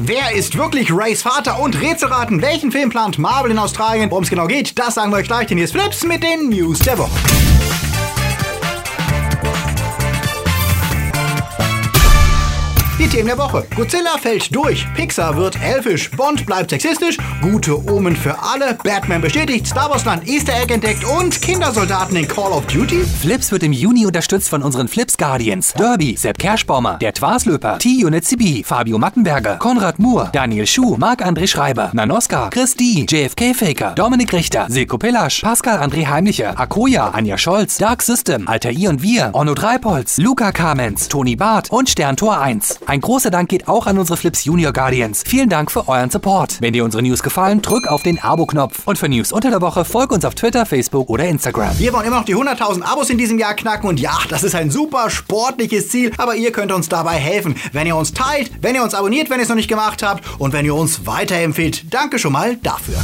Wer ist wirklich Rays Vater? Und Rätselraten, welchen Film plant Marvel in Australien? Worum es genau geht, das sagen wir euch gleich, denn hier ist Flips mit den News der Woche. Themen der Woche. Godzilla fällt durch, Pixar wird elfisch, Bond bleibt sexistisch, gute Omen für alle, Batman bestätigt, Star Wars Land Easter Egg entdeckt und Kindersoldaten in Call of Duty. Flips wird im Juni unterstützt von unseren Flips Guardians. Derby, Sepp Kerschbaumer, der Twaslöper, T-Unit CB, Fabio Mattenberger, Konrad Moore, Daniel Schuh, Marc-André Schreiber, Nanoska, Chris D, JFK Faker, Dominik Richter, Silko Pillasch, Pascal André Heimlicher, Akoya, Anja Scholz, Dark System, Alter I und Wir, Onno Dreipolz, Luca Kamens, Toni Barth und Sterntor 1. Ein großer Dank geht auch an unsere Flips Junior Guardians. Vielen Dank für euren Support. Wenn dir unsere News gefallen, drück auf den Abo-Knopf. Und für News unter der Woche folg uns auf Twitter, Facebook oder Instagram. Wir wollen immer noch die 100.000 Abos in diesem Jahr knacken und ja, das ist ein super sportliches Ziel, aber ihr könnt uns dabei helfen, wenn ihr uns teilt, wenn ihr uns abonniert, wenn ihr es noch nicht gemacht habt und wenn ihr uns weiterempfehlt. Danke schon mal dafür.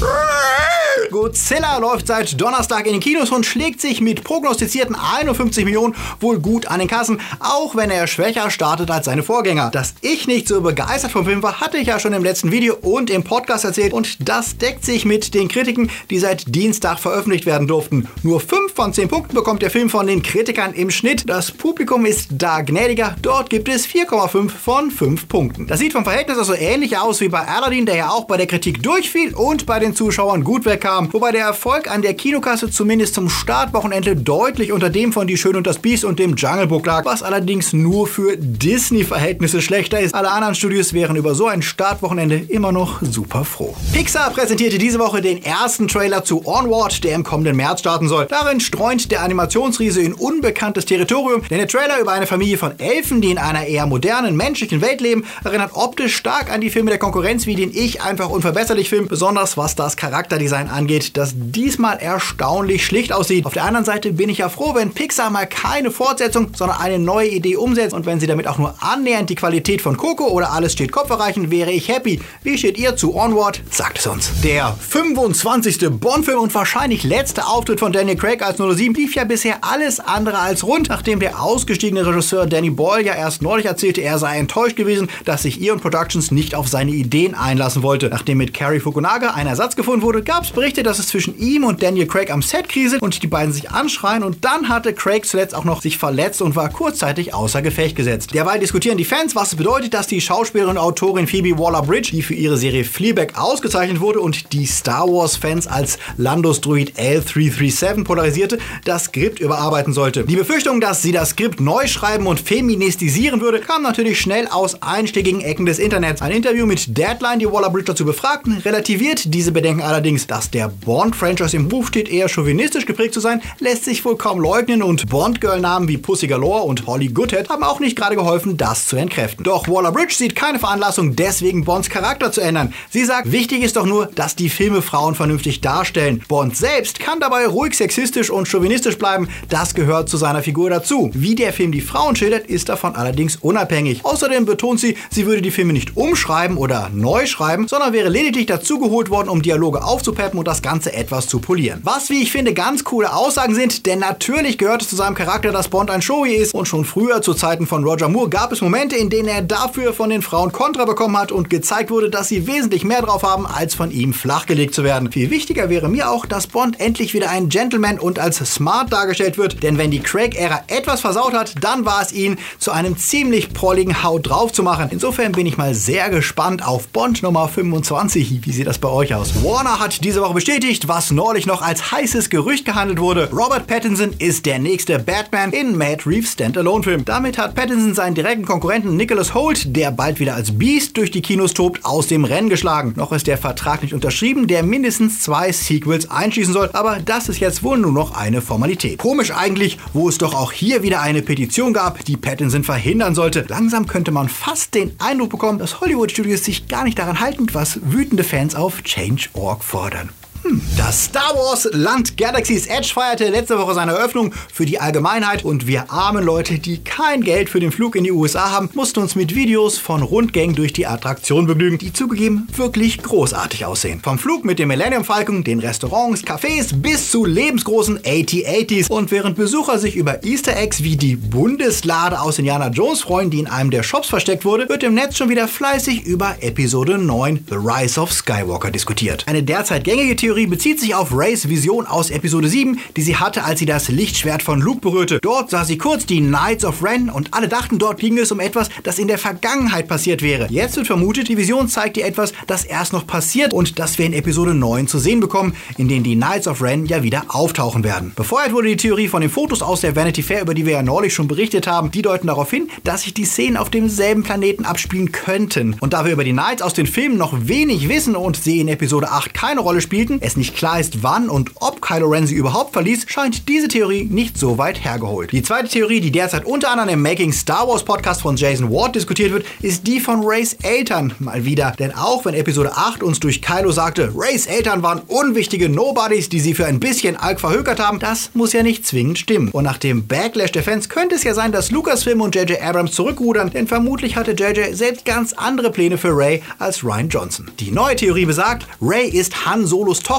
Godzilla läuft seit Donnerstag in den Kinos und schlägt sich mit prognostizierten 51 Millionen wohl gut an den Kassen, auch wenn er schwächer startet als seine Vorgänger. Dass ich nicht so begeistert vom Film war, hatte ich ja schon im letzten Video und im Podcast erzählt und das deckt sich mit den Kritiken, die seit Dienstag veröffentlicht werden durften. Nur 5 von 10 Punkten bekommt der Film von den Kritikern im Schnitt. Das Publikum ist da gnädiger, dort gibt es 4,5 von 5 Punkten. Das sieht vom Verhältnis also ähnlich aus wie bei Aladdin, der ja auch bei der Kritik durchfiel und bei den Zuschauern gut wegkam, wobei der Erfolg an der Kinokasse zumindest zum Startwochenende deutlich unter dem von Die Schön und das Biest und dem Jungle Book lag, was allerdings nur für Disney-Verhältnisse schlechter ist. Alle anderen Studios wären über so ein Startwochenende immer noch super froh. Pixar präsentierte diese Woche den ersten Trailer zu Onward, der im kommenden März starten soll. Darin streunt der Animationsriese in unbekanntes Territorium, denn der Trailer über eine Familie von Elfen, die in einer eher modernen, menschlichen Welt leben, erinnert optisch stark an die Filme der Konkurrenz, wie den ich einfach unverbesserlich finde, besonders was das Charakterdesign angeht, das diesmal erstaunlich schlicht aussieht. Auf der anderen Seite bin ich ja froh, wenn Pixar mal keine Fortsetzung, sondern eine neue Idee umsetzt und wenn sie damit auch nur annähernd die Qualität von Coco oder Alles steht Kopf erreichen, wäre ich happy. Wie steht ihr zu Onward? Sagt es uns. Der 25. Bond-Film und wahrscheinlich letzte Auftritt von Daniel Craig als 007 lief ja bisher alles andere als rund, nachdem der ausgestiegene Regisseur Danny Boyle ja erst neulich erzählte, er sei enttäuscht gewesen, dass sich Eon Productions nicht auf seine Ideen einlassen wollte. Nachdem mit Carrie Fukunaga ein Ersatz gefunden wurde, gab es Berichte, dass es zwischen ihm und Daniel Craig am Set kriselt und die beiden sich anschreien und dann hatte Craig zuletzt auch noch sich verletzt und war kurzzeitig außer Gefecht gesetzt. Derweil diskutieren die Fans, was es bedeutet, dass die Schauspielerin und Autorin Phoebe Waller-Bridge, die für ihre Serie Fleabag ausgezeichnet wurde und die Star Wars-Fans als Landos Druid L337 polarisierte, das Skript überarbeiten sollte. Die Befürchtung, dass sie das Skript neu schreiben und feministisieren würde, kam natürlich schnell aus einschlägigen Ecken des Internets. Ein Interview mit Deadline, die Waller-Bridge dazu befragten, relativiert diese Bedenken allerdings, dass der Bond-Franchise im Ruf steht, eher chauvinistisch geprägt zu sein, lässt sich wohl kaum leugnen und Bond-Girl-Namen wie Pussy Galore und Holly Goodhead haben auch nicht gerade geholfen, das zu entkräften. Doch Waller-Bridge sieht keine Veranlassung, deswegen Bonds Charakter zu ändern. Sie sagt, wichtig ist doch nur, dass die Filme Frauen vernünftig darstellen. Bond selbst kann dabei ruhig sexistisch und chauvinistisch bleiben, das gehört zu seiner Figur dazu. Wie der Film die Frauen schildert, ist davon allerdings unabhängig. Außerdem betont sie, sie würde die Filme nicht umschreiben oder neu schreiben, sondern wäre lediglich dazugeholt worden, um Dialoge aufzupeppen und das Ganze etwas zu polieren. Was, wie ich finde, ganz coole Aussagen sind, denn natürlich gehört es zu seinem Charakter, dass Bond ein Showy ist und schon früher zu Zeiten von Roger Moore gab es Momente, in denen er dafür von den Frauen Kontra bekommen hat und gezeigt wurde, dass sie wesentlich mehr drauf haben, als von ihm flachgelegt zu werden. Viel wichtiger wäre mir auch, dass Bond endlich wieder ein Gentleman und als smart dargestellt wird, denn wenn die Craig-Ära etwas versaut hat, dann war es ihn zu einem ziemlich prolligen Haut drauf zu machen. Insofern bin ich mal sehr gespannt auf Bond Nummer 25. Wie sieht das bei euch aus? Warner hat diese Woche bestätigt, was neulich noch als heißes Gerücht gehandelt wurde. Robert Pattinson ist der nächste Batman in Matt Reeves Standalone-Film. Damit hat Pattinson seinen direkten Konkurrenten Nicholas Holt, der bald wieder als Beast durch die Kinos tobt, aus dem Rennen geschlagen. Noch ist der Vertrag nicht unterschrieben, der mindestens zwei Sequels einschließen soll, aber das ist jetzt wohl nur noch eine Formalität. Komisch eigentlich, wo es doch auch hier wieder eine Petition gab, die Pattinson verhindern sollte. Langsam könnte man fast den Eindruck bekommen, dass Hollywood-Studios sich gar nicht daran halten, was wütende Fans auf Change.org fordern. Hm. Das Star Wars Land Galaxy's Edge feierte letzte Woche seine Eröffnung für die Allgemeinheit und wir armen Leute, die kein Geld für den Flug in die USA haben, mussten uns mit Videos von Rundgängen durch die Attraktion begnügen, die zugegeben wirklich großartig aussehen. Vom Flug mit dem Millennium Falcon, den Restaurants, Cafés bis zu lebensgroßen AT-80s und während Besucher sich über Easter Eggs wie die Bundeslade aus Indiana Jones freuen, die in einem der Shops versteckt wurde, wird im Netz schon wieder fleißig über Episode 9 The Rise of Skywalker diskutiert. Eine derzeit gängige Theorie bezieht sich auf Rays Vision aus Episode 7, die sie hatte, als sie das Lichtschwert von Luke berührte. Dort sah sie kurz die Knights of Ren und alle dachten, dort ging es um etwas, das in der Vergangenheit passiert wäre. Jetzt wird vermutet, die Vision zeigt dir etwas, das erst noch passiert und das wir in Episode 9 zu sehen bekommen, in denen die Knights of Ren ja wieder auftauchen werden. Befeuert wurde die Theorie von den Fotos aus der Vanity Fair, über die wir ja neulich schon berichtet haben. Die deuten darauf hin, dass sich die Szenen auf demselben Planeten abspielen könnten. Und da wir über die Knights aus den Filmen noch wenig wissen und sie in Episode 8 keine Rolle spielten, es nicht klar ist, wann und ob Kylo Ren sie überhaupt verließ, scheint diese Theorie nicht so weit hergeholt. Die zweite Theorie, die derzeit unter anderem im Making Star Wars Podcast von Jason Ward diskutiert wird, ist die von Rays Eltern mal wieder. Denn auch wenn Episode 8 uns durch Kylo sagte, Rays Eltern waren unwichtige Nobodies, die sie für ein bisschen Alk verhökert haben, das muss ja nicht zwingend stimmen. Und nach dem Backlash der Fans könnte es ja sein, dass Lucasfilm und J.J. Abrams zurückrudern, denn vermutlich hatte J.J. selbst ganz andere Pläne für Ray als Ryan Johnson. Die neue Theorie besagt, Ray ist Han Solos Tochter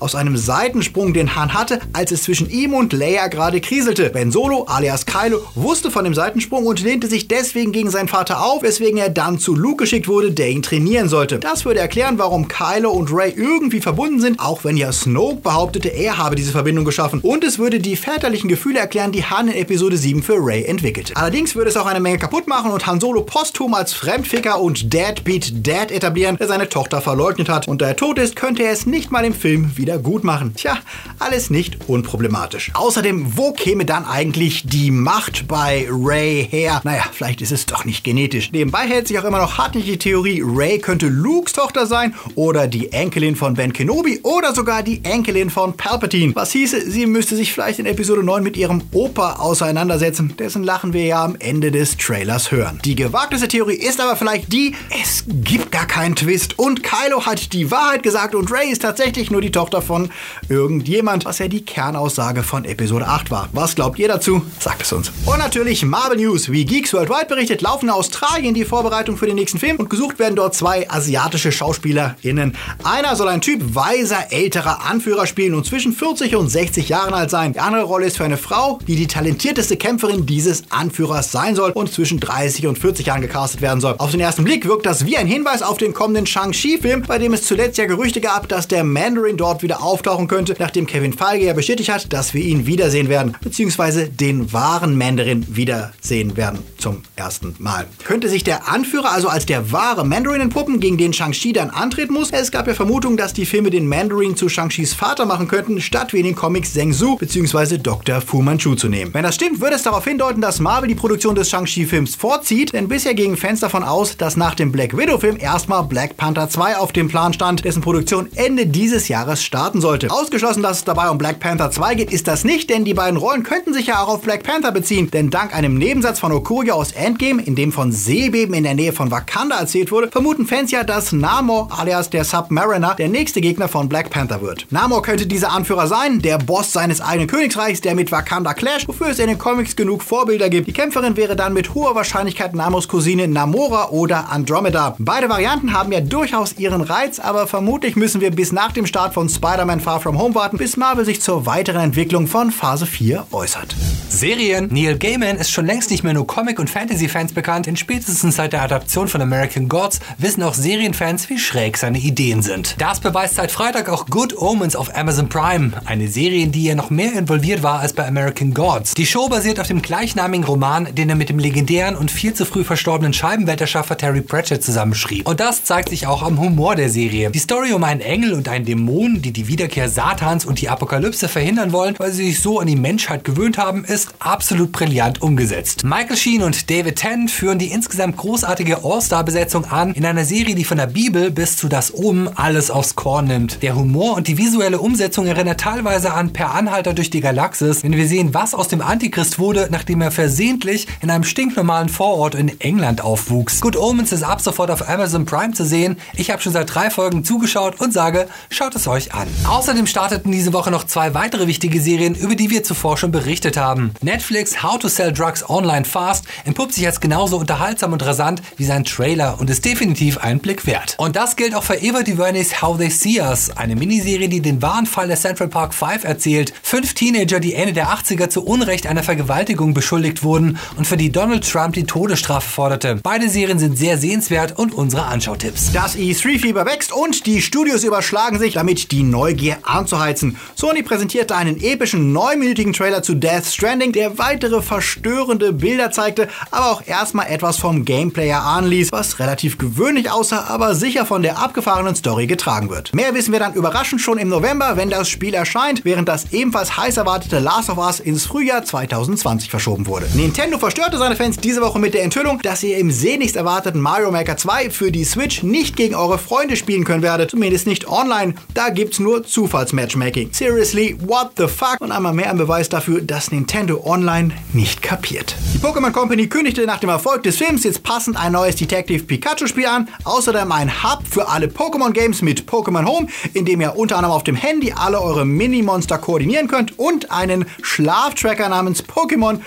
aus einem Seitensprung, den Han hatte, als es zwischen ihm und Leia gerade kriselte. Ben Solo, alias Kylo, wusste von dem Seitensprung und lehnte sich deswegen gegen seinen Vater auf, weswegen er dann zu Luke geschickt wurde, der ihn trainieren sollte. Das würde erklären, warum Kylo und Ray irgendwie verbunden sind, auch wenn ja Snoke behauptete, er habe diese Verbindung geschaffen. Und es würde die väterlichen Gefühle erklären, die Han in Episode 7 für Ray entwickelte. Allerdings würde es auch eine Menge kaputt machen und Han Solo posthum als Fremdficker und Deadbeat Dad etablieren, der seine Tochter verleugnet hat. Und da er tot ist, könnte er es nicht mal im Film wieder gut machen. Tja, alles nicht unproblematisch. Außerdem, wo käme dann eigentlich die Macht bei Ray her? Naja, vielleicht ist es doch nicht genetisch. Nebenbei hält sich auch immer noch hartnäckig die Theorie, Ray könnte Lukes Tochter sein oder die Enkelin von Ben Kenobi oder sogar die Enkelin von Palpatine. Was hieße, sie müsste sich vielleicht in Episode 9 mit ihrem Opa auseinandersetzen, dessen Lachen wir ja am Ende des Trailers hören. Die gewagteste Theorie ist aber vielleicht die, es gibt gar keinen Twist und Kylo hat die Wahrheit gesagt und Ray ist tatsächlich nur die Tochter von irgendjemand, was ja die Kernaussage von Episode 8 war. Was glaubt ihr dazu? Sagt es uns. Und natürlich Marvel News. Wie Geeks Worldwide berichtet, laufen in Australien die Vorbereitung für den nächsten Film und gesucht werden dort zwei asiatische SchauspielerInnen. Einer soll ein Typ weiser, älterer Anführer spielen und zwischen 40 und 60 Jahren alt sein. Die andere Rolle ist für eine Frau, die die talentierteste Kämpferin dieses Anführers sein soll und zwischen 30 und 40 Jahren gecastet werden soll. Auf den ersten Blick wirkt das wie ein Hinweis auf den kommenden Shang-Chi-Film, bei dem es zuletzt ja Gerüchte gab, dass der Mandarin dort wieder auftauchen könnte, nachdem Kevin Feige ja bestätigt hat, dass wir ihn wiedersehen werden, beziehungsweise den wahren Mandarin wiedersehen werden zum ersten Mal. Könnte sich der Anführer also als der wahre Mandarin entpuppen, gegen den Shang-Chi dann antreten muss? Es gab ja Vermutungen, dass die Filme den Mandarin zu Shang-Chis Vater machen könnten, statt wie in den Comics Zheng Su bzw. Dr. Fu Manchu zu nehmen. Wenn das stimmt, würde es darauf hindeuten, dass Marvel die Produktion des Shang-Chi-Films vorzieht, denn bisher gingen Fans davon aus, dass nach dem Black Widow-Film erstmal Black Panther 2 auf dem Plan stand, dessen Produktion Ende dieses Jahres starten sollte. Ausgeschlossen, dass es dabei um Black Panther 2 geht, ist das nicht, denn die beiden Rollen könnten sich ja auch auf Black Panther beziehen, denn dank einem Nebensatz von Okoye aus Endgame, in dem von Seebeben in der Nähe von Wakanda erzählt wurde, vermuten Fans ja, dass Namor alias der Submariner der nächste Gegner von Black Panther wird. Namor könnte dieser Anführer sein, der Boss seines eigenen Königreichs, der mit Wakanda clasht, wofür es in den Comics genug Vorbilder gibt. Die Kämpferin wäre dann mit hoher Wahrscheinlichkeit Namors Cousine Namora oder Andromeda. Beide Varianten haben ja durchaus ihren Reiz, aber vermutlich müssen wir bis nach dem Start von Spider-Man Far From Home warten, bis Marvel sich zur weiteren Entwicklung von Phase 4 äußert. Serien. Neil Gaiman ist schon längst nicht mehr nur Comic- und Fantasy-Fans bekannt, denn spätestens seit der Adaption von American Gods wissen auch Serienfans, wie schräg seine Ideen sind. Das beweist seit Freitag auch Good Omens auf Amazon Prime, eine Serie, in die er noch mehr involviert war als bei American Gods. Die Show basiert auf dem gleichnamigen Roman, den er mit dem legendären und viel zu früh verstorbenen Scheibenwetterschaffer Terry Pratchett zusammenschrieb. Und das zeigt sich auch am Humor der Serie. Die Story um einen Engel und einen Dämon, die die Wiederkehr Satans und die Apokalypse verhindern wollen, weil sie sich so an die Menschheit gewöhnt haben, ist absolut brillant umgesetzt. Michael Sheen und David Tennant führen die insgesamt großartige All-Star-Besetzung an in einer Serie, die von der Bibel bis zu das Oben alles aufs Korn nimmt. Der Humor und die visuelle Umsetzung erinnert teilweise an Per Anhalter durch die Galaxis, wenn wir sehen, was aus dem Antichrist wurde, nachdem er versehentlich in einem stinknormalen Vorort in England aufwuchs. Good Omens ist ab sofort auf Amazon Prime zu sehen. Ich habe schon seit drei Folgen zugeschaut und sage, schaut Schaut es euch an. Außerdem starteten diese Woche noch zwei weitere wichtige Serien, über die wir zuvor schon berichtet haben. Netflix How to Sell Drugs Online Fast entpuppt sich als genauso unterhaltsam und rasant wie sein Trailer und ist definitiv einen Blick wert. Und das gilt auch für Eva DuVernay's How They See Us, eine Miniserie, die den wahren Fall der Central Park 5 erzählt. Fünf Teenager, die Ende der 80er zu Unrecht einer Vergewaltigung beschuldigt wurden und für die Donald Trump die Todesstrafe forderte. Beide Serien sind sehr sehenswert und unsere Anschautipps. Das E3-Fieber wächst und die Studios überschlagen sich, damit die Neugier anzuheizen. Sony präsentierte einen epischen neunminütigen Trailer zu Death Stranding, der weitere verstörende Bilder zeigte, aber auch erstmal etwas vom Gameplayer anließ, was relativ gewöhnlich aussah, aber sicher von der abgefahrenen Story getragen wird. Mehr wissen wir dann überraschend schon im November, wenn das Spiel erscheint, während das ebenfalls heiß erwartete Last of Us ins Frühjahr 2020 verschoben wurde. Nintendo verstörte seine Fans diese Woche mit der Enthüllung, dass ihr im sehnlichst erwarteten Mario Maker 2 für die Switch nicht gegen eure Freunde spielen können werdet, zumindest nicht online. Da gibt's nur Zufallsmatchmaking. Seriously, what the fuck? Und einmal mehr ein Beweis dafür, dass Nintendo Online nicht kapiert. Die Pokémon Company kündigte nach dem Erfolg des Films jetzt passend ein neues Detective Pikachu Spiel an, außerdem ein Hub für alle Pokémon Games mit Pokémon Home, in dem ihr unter anderem auf dem Handy alle eure Mini-Monster koordinieren könnt und einen Schlaftracker namens Pokémon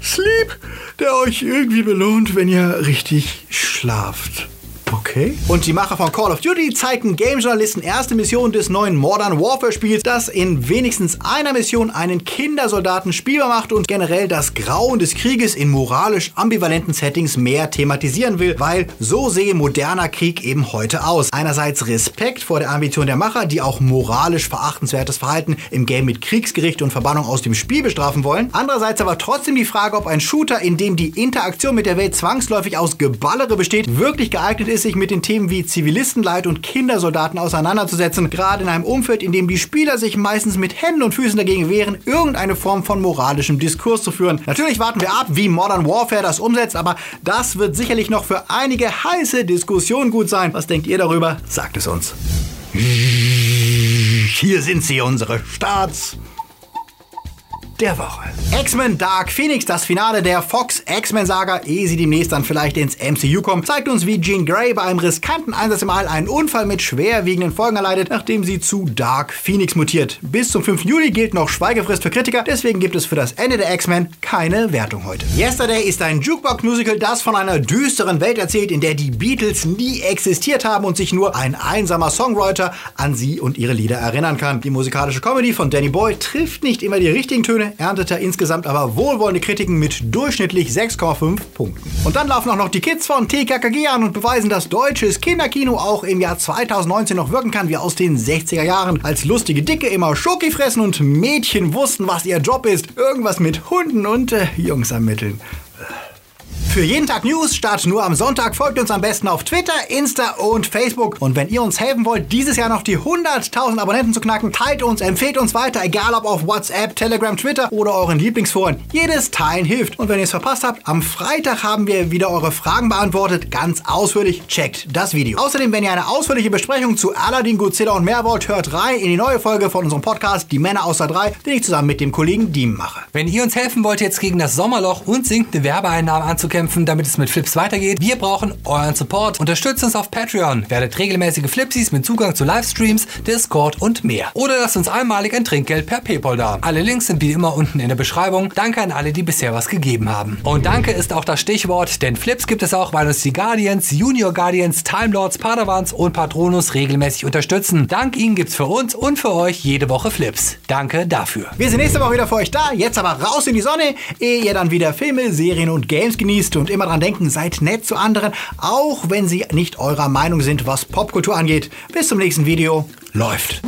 Sleep, der euch irgendwie belohnt, wenn ihr richtig schlaft. Okay. Und die Macher von Call of Duty zeigten Game-Journalisten erste Mission des neuen Modern Warfare-Spiels, das in wenigstens einer Mission einen Kindersoldaten spielbar macht und generell das Grauen des Krieges in moralisch ambivalenten Settings mehr thematisieren will, weil so sehe moderner Krieg eben heute aus. Einerseits Respekt vor der Ambition der Macher, die auch moralisch verachtenswertes Verhalten im Game mit Kriegsgericht und Verbannung aus dem Spiel bestrafen wollen. Andererseits aber trotzdem die Frage, ob ein Shooter, in dem die Interaktion mit der Welt zwangsläufig aus Geballere besteht, wirklich geeignet ist, sich mit den Themen wie Zivilistenleid und Kindersoldaten auseinanderzusetzen, gerade in einem Umfeld, in dem die Spieler sich meistens mit Händen und Füßen dagegen wehren, irgendeine Form von moralischem Diskurs zu führen. Natürlich warten wir ab, wie Modern Warfare das umsetzt, aber das wird sicherlich noch für einige heiße Diskussionen gut sein. Was denkt ihr darüber? Sagt es uns. Hier sind sie, unsere Starts der Woche. X-Men Dark Phoenix, das Finale der Fox X-Men-Saga, ehe sie demnächst dann vielleicht ins MCU kommt, zeigt uns, wie Jean Grey bei einem riskanten Einsatz im All einen Unfall mit schwerwiegenden Folgen erleidet, nachdem sie zu Dark Phoenix mutiert. Bis zum 5. Juli gilt noch Schweigefrist für Kritiker, deswegen gibt es für das Ende der X-Men keine Wertung heute. Yesterday ist ein Jukebox-Musical, das von einer düsteren Welt erzählt, in der die Beatles nie existiert haben und sich nur ein einsamer Songwriter an sie und ihre Lieder erinnern kann. Die musikalische Comedy von Danny Boy trifft nicht immer die richtigen Töne, erntete insgesamt aber wohlwollende Kritiken mit durchschnittlich 6,5 Punkten. Und dann laufen auch noch die Kids von TKKG an und beweisen, dass deutsches Kinderkino auch im Jahr 2019 noch wirken kann wie aus den 60er Jahren. Als lustige Dicke immer Schoki fressen und Mädchen wussten, was ihr Job ist. Irgendwas mit Hunden und äh, Jungs ermitteln. Für jeden Tag News, Start nur am Sonntag, folgt uns am besten auf Twitter, Insta und Facebook. Und wenn ihr uns helfen wollt, dieses Jahr noch die 100.000 Abonnenten zu knacken, teilt uns, empfehlt uns weiter, egal ob auf WhatsApp, Telegram, Twitter oder euren Lieblingsforen. Jedes Teilen hilft. Und wenn ihr es verpasst habt, am Freitag haben wir wieder eure Fragen beantwortet, ganz ausführlich. Checkt das Video. Außerdem, wenn ihr eine ausführliche Besprechung zu Aladdin, Godzilla und mehr wollt, hört rein in die neue Folge von unserem Podcast Die Männer außer drei, den ich zusammen mit dem Kollegen Diem mache. Wenn ihr uns helfen wollt, jetzt gegen das Sommerloch und sinkende Werbeeinnahmen anzukämpfen, kämpfen, damit es mit Flips weitergeht. Wir brauchen euren Support. Unterstützt uns auf Patreon. Werdet regelmäßige Flipsies mit Zugang zu Livestreams, Discord und mehr. Oder lasst uns einmalig ein Trinkgeld per PayPal da. Alle Links sind wie immer unten in der Beschreibung. Danke an alle, die bisher was gegeben haben. Und danke ist auch das Stichwort, denn Flips gibt es auch, weil uns die Guardians, Junior Guardians, Time Lords, Padawans und Patronus regelmäßig unterstützen. Dank ihnen gibt's für uns und für euch jede Woche Flips. Danke dafür. Wir sind nächste Woche wieder für euch da. Jetzt aber raus in die Sonne, ehe ihr dann wieder Filme, Serien und Games genießt und immer dran denken, seid nett zu anderen, auch wenn sie nicht eurer Meinung sind, was Popkultur angeht. Bis zum nächsten Video. Läuft.